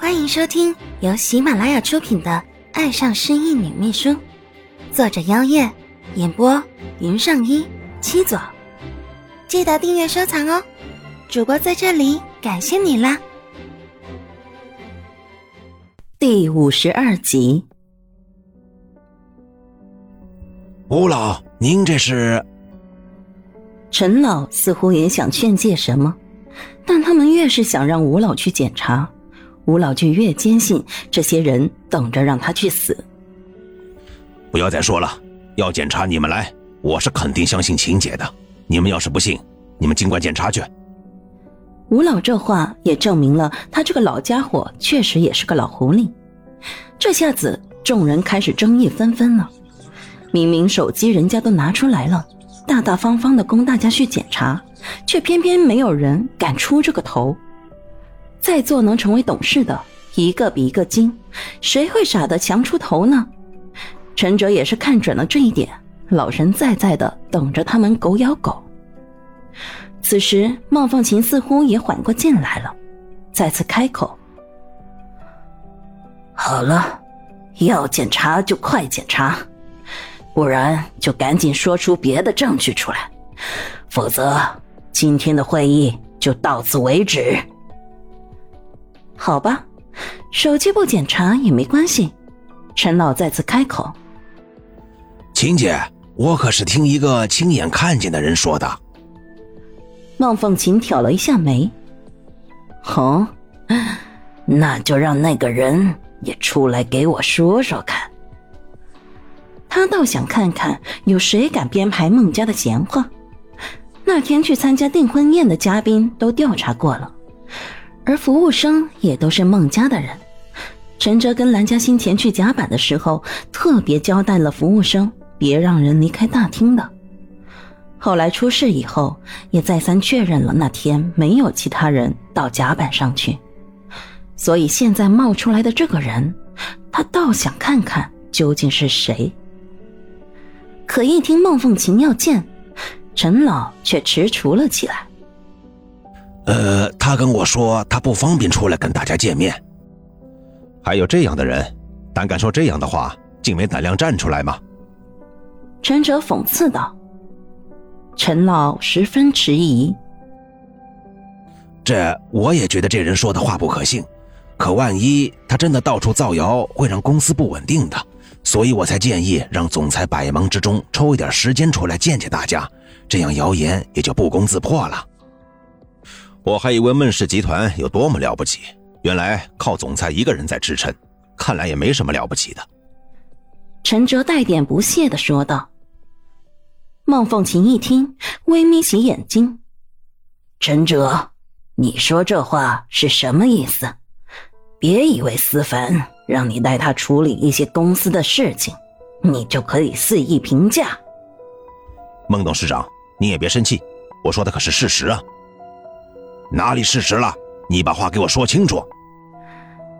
欢迎收听由喜马拉雅出品的《爱上失忆女秘书》，作者：妖夜，演播：云上一七左。记得订阅收藏哦！主播在这里感谢你啦！第五十二集，吴老，您这是？陈老似乎也想劝诫什么，但他们越是想让吴老去检查。吴老就越坚信这些人等着让他去死。不要再说了，要检查你们来，我是肯定相信秦姐的。你们要是不信，你们尽管检查去。吴老这话也证明了他这个老家伙确实也是个老狐狸。这下子众人开始争议纷纷了。明明手机人家都拿出来了，大大方方的供大家去检查，却偏偏没有人敢出这个头。在座能成为董事的一个比一个精，谁会傻得强出头呢？陈哲也是看准了这一点，老神在在的等着他们狗咬狗。此时，孟凤琴似乎也缓过劲来了，再次开口：“好了，要检查就快检查，不然就赶紧说出别的证据出来，否则今天的会议就到此为止。”好吧，手机不检查也没关系。陈老再次开口：“秦姐，我可是听一个亲眼看见的人说的。”孟凤琴挑了一下眉：“哦，那就让那个人也出来给我说说看。他倒想看看有谁敢编排孟家的闲话。那天去参加订婚宴的嘉宾都调查过了。”而服务生也都是孟家的人。陈哲跟蓝嘉欣前去甲板的时候，特别交代了服务生别让人离开大厅的。后来出事以后，也再三确认了那天没有其他人到甲板上去。所以现在冒出来的这个人，他倒想看看究竟是谁。可一听孟凤琴要见，陈老却踟蹰了起来。呃，他跟我说他不方便出来跟大家见面。还有这样的人，胆敢说这样的话，竟没胆量站出来吗？陈哲讽刺道。陈老十分迟疑。这我也觉得这人说的话不可信，可万一他真的到处造谣，会让公司不稳定的，所以我才建议让总裁百忙之中抽一点时间出来见见大家，这样谣言也就不攻自破了。我还以为孟氏集团有多么了不起，原来靠总裁一个人在支撑，看来也没什么了不起的。陈哲带点不屑的说道。孟凤琴一听，微眯起眼睛：“陈哲，你说这话是什么意思？别以为思凡让你带他处理一些公司的事情，你就可以肆意评价。”孟董事长，你也别生气，我说的可是事实啊。哪里事实了？你把话给我说清楚。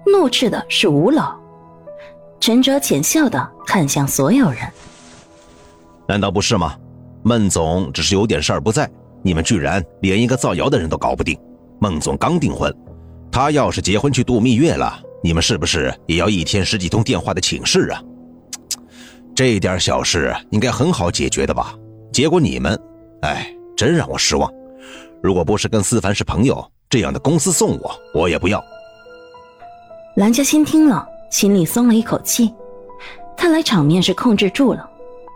怒斥的是吴老。陈哲浅笑的看向所有人。难道不是吗？孟总只是有点事儿不在，你们居然连一个造谣的人都搞不定。孟总刚订婚，他要是结婚去度蜜月了，你们是不是也要一天十几通电话的请示啊？这点小事应该很好解决的吧？结果你们，哎，真让我失望。如果不是跟思凡是朋友，这样的公司送我，我也不要。蓝嘉欣听了，心里松了一口气，看来场面是控制住了。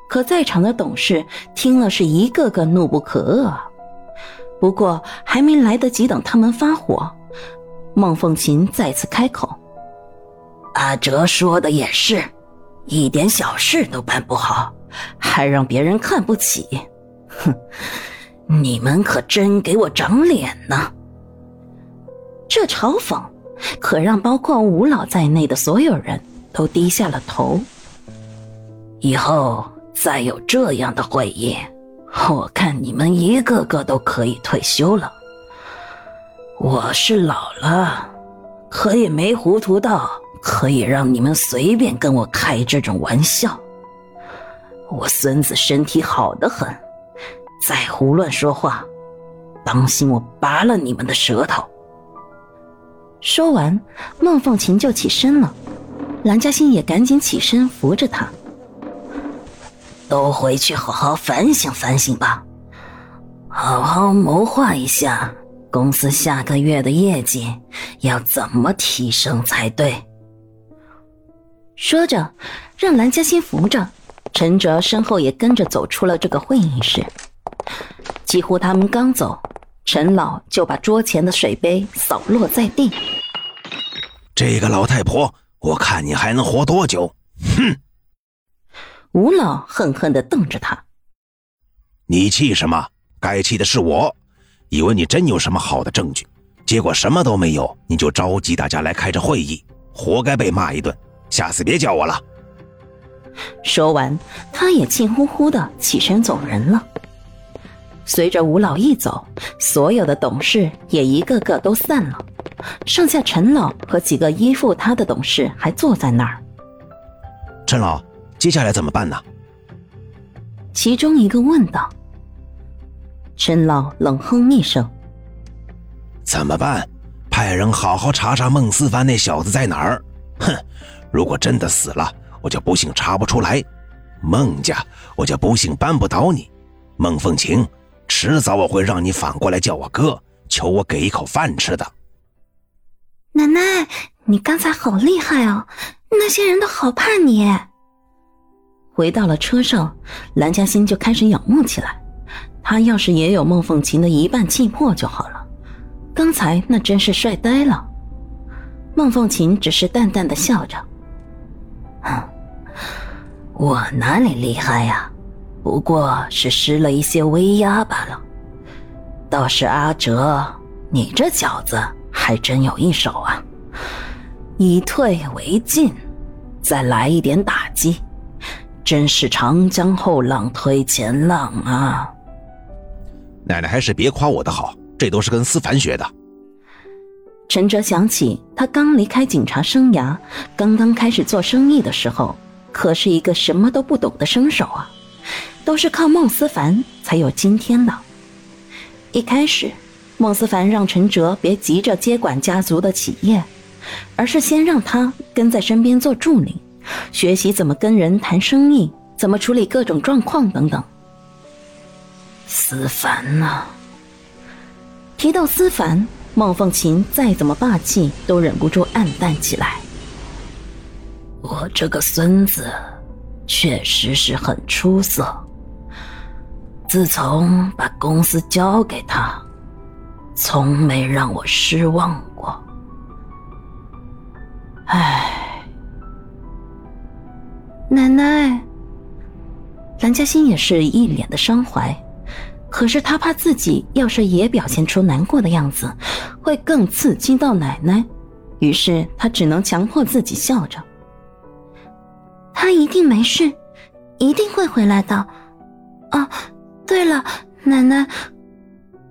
可在场的董事听了，是一个个怒不可遏。不过还没来得及等他们发火，孟凤琴再次开口：“阿哲说的也是，一点小事都办不好，还让别人看不起，哼！”你们可真给我长脸呢！这嘲讽可让包括吴老在内的所有人都低下了头。以后再有这样的会议，我看你们一个个都可以退休了。我是老了，可也没糊涂到可以让你们随便跟我开这种玩笑。我孙子身体好得很。再胡乱说话，当心我拔了你们的舌头！说完，孟凤琴就起身了，蓝嘉欣也赶紧起身扶着她。都回去好好反省反省吧，好好谋划一下公司下个月的业绩要怎么提升才对。说着，让蓝嘉欣扶着，陈哲身后也跟着走出了这个会议室。几乎他们刚走，陈老就把桌前的水杯扫落在地。这个老太婆，我看你还能活多久？哼！吴老恨恨的瞪着他：“你气什么？该气的是我。以为你真有什么好的证据，结果什么都没有，你就召集大家来开这会议，活该被骂一顿。下次别叫我了。”说完，他也气呼呼的起身走人了。随着吴老一走，所有的董事也一个个都散了，剩下陈老和几个依附他的董事还坐在那儿。陈老。接下来怎么办呢？其中一个问道。陈老冷哼一声：“怎么办？派人好好查查孟思凡那小子在哪儿。哼，如果真的死了，我就不信查不出来。孟家，我就不信扳不倒你。孟凤琴，迟早我会让你反过来叫我哥，求我给一口饭吃的。”奶奶，你刚才好厉害哦！那些人都好怕你。回到了车上，蓝嘉欣就开始仰慕起来。他要是也有孟凤琴的一半气魄就好了。刚才那真是帅呆了。孟凤琴只是淡淡的笑着：“哼，我哪里厉害呀？不过是施了一些威压罢了。倒是阿哲，你这小子还真有一手啊！以退为进，再来一点打击。”真是长江后浪推前浪啊！奶奶还是别夸我的好，这都是跟思凡学的。陈哲想起他刚离开警察生涯，刚刚开始做生意的时候，可是一个什么都不懂的生手啊，都是靠孟思凡才有今天的。一开始，孟思凡让陈哲别急着接管家族的企业，而是先让他跟在身边做助理。学习怎么跟人谈生意，怎么处理各种状况等等。思凡呐，提到思凡，孟凤琴再怎么霸气，都忍不住暗淡起来。我这个孙子，确实是很出色。自从把公司交给他，从没让我失望过。唉。奶奶，蓝嘉欣也是一脸的伤怀，可是她怕自己要是也表现出难过的样子，会更刺激到奶奶，于是她只能强迫自己笑着。他一定没事，一定会回来的。哦，对了，奶奶，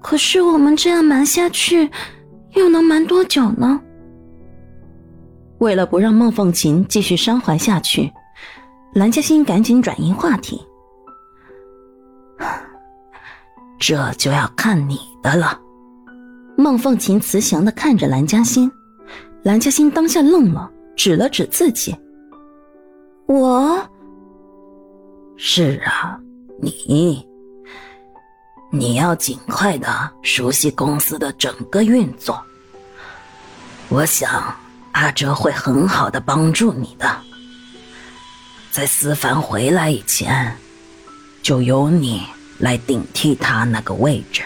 可是我们这样瞒下去，又能瞒多久呢？为了不让孟凤琴继续伤怀下去。蓝嘉欣赶紧转移话题，这就要看你的了。孟凤琴慈祥的看着蓝嘉欣，蓝嘉欣当下愣了，指了指自己：“我，是啊，你，你要尽快的熟悉公司的整个运作。我想阿哲会很好的帮助你的。”在思凡回来以前，就由你来顶替他那个位置。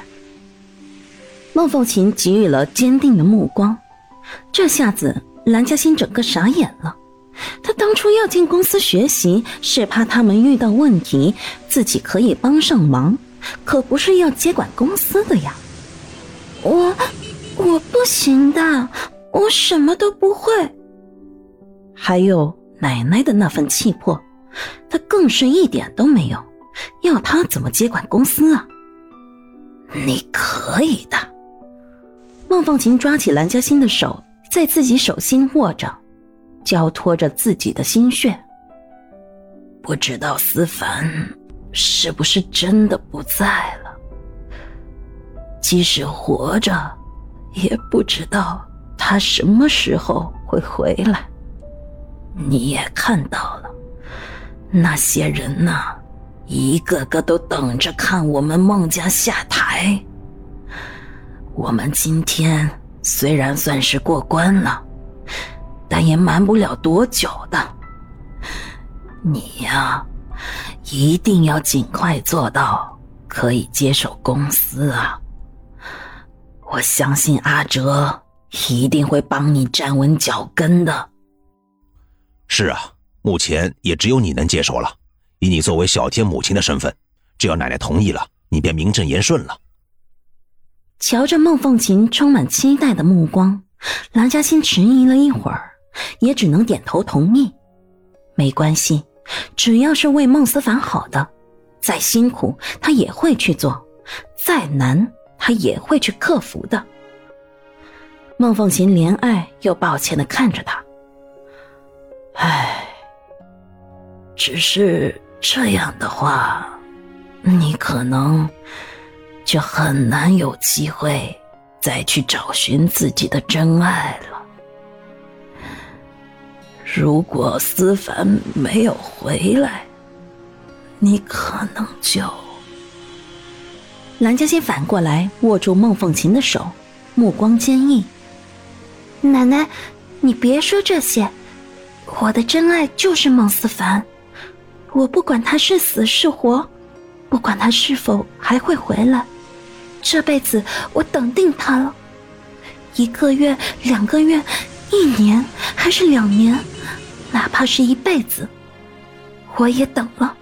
孟凤琴给予了坚定的目光，这下子蓝嘉欣整个傻眼了。他当初要进公司学习，是怕他们遇到问题，自己可以帮上忙，可不是要接管公司的呀。我，我不行的，我什么都不会。还有。奶奶的那份气魄，他更是一点都没有。要他怎么接管公司啊？你可以的。孟凤琴抓起蓝嘉欣的手，在自己手心握着，交托着自己的心血。不知道思凡是不是真的不在了？即使活着，也不知道他什么时候会回来？你也看到了，那些人呐，一个个都等着看我们孟家下台。我们今天虽然算是过关了，但也瞒不了多久的。你呀，一定要尽快做到可以接手公司啊！我相信阿哲一定会帮你站稳脚跟的。是啊，目前也只有你能接手了。以你作为小天母亲的身份，只要奶奶同意了，你便名正言顺了。瞧着孟凤琴充满期待的目光，蓝嘉欣迟疑了一会儿，也只能点头同意。没关系，只要是为孟思凡好的，再辛苦他也会去做，再难他也会去克服的。孟凤琴怜爱又抱歉的看着他，唉，只是这样的话，你可能。就很难有机会再去找寻自己的真爱了。如果思凡没有回来，你可能就……蓝嘉欣反过来握住孟凤琴的手，目光坚毅。奶奶，你别说这些，我的真爱就是孟思凡，我不管他是死是活，不管他是否还会回来。这辈子我等定他了，一个月、两个月、一年，还是两年，哪怕是一辈子，我也等了。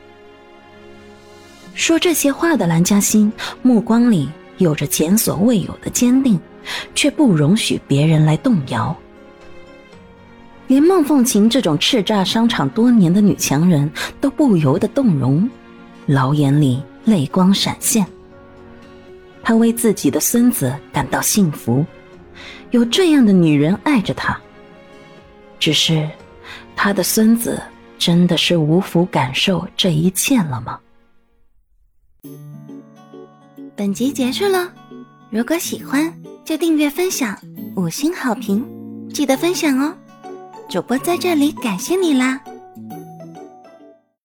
说这些话的蓝嘉欣目光里有着前所未有的坚定，却不容许别人来动摇。连孟凤琴这种叱咤商场多年的女强人都不由得动容，老眼里泪光闪现。他为自己的孙子感到幸福，有这样的女人爱着他。只是，他的孙子真的是无福感受这一切了吗？本集结束了，如果喜欢就订阅分享五星好评，记得分享哦。主播在这里感谢你啦！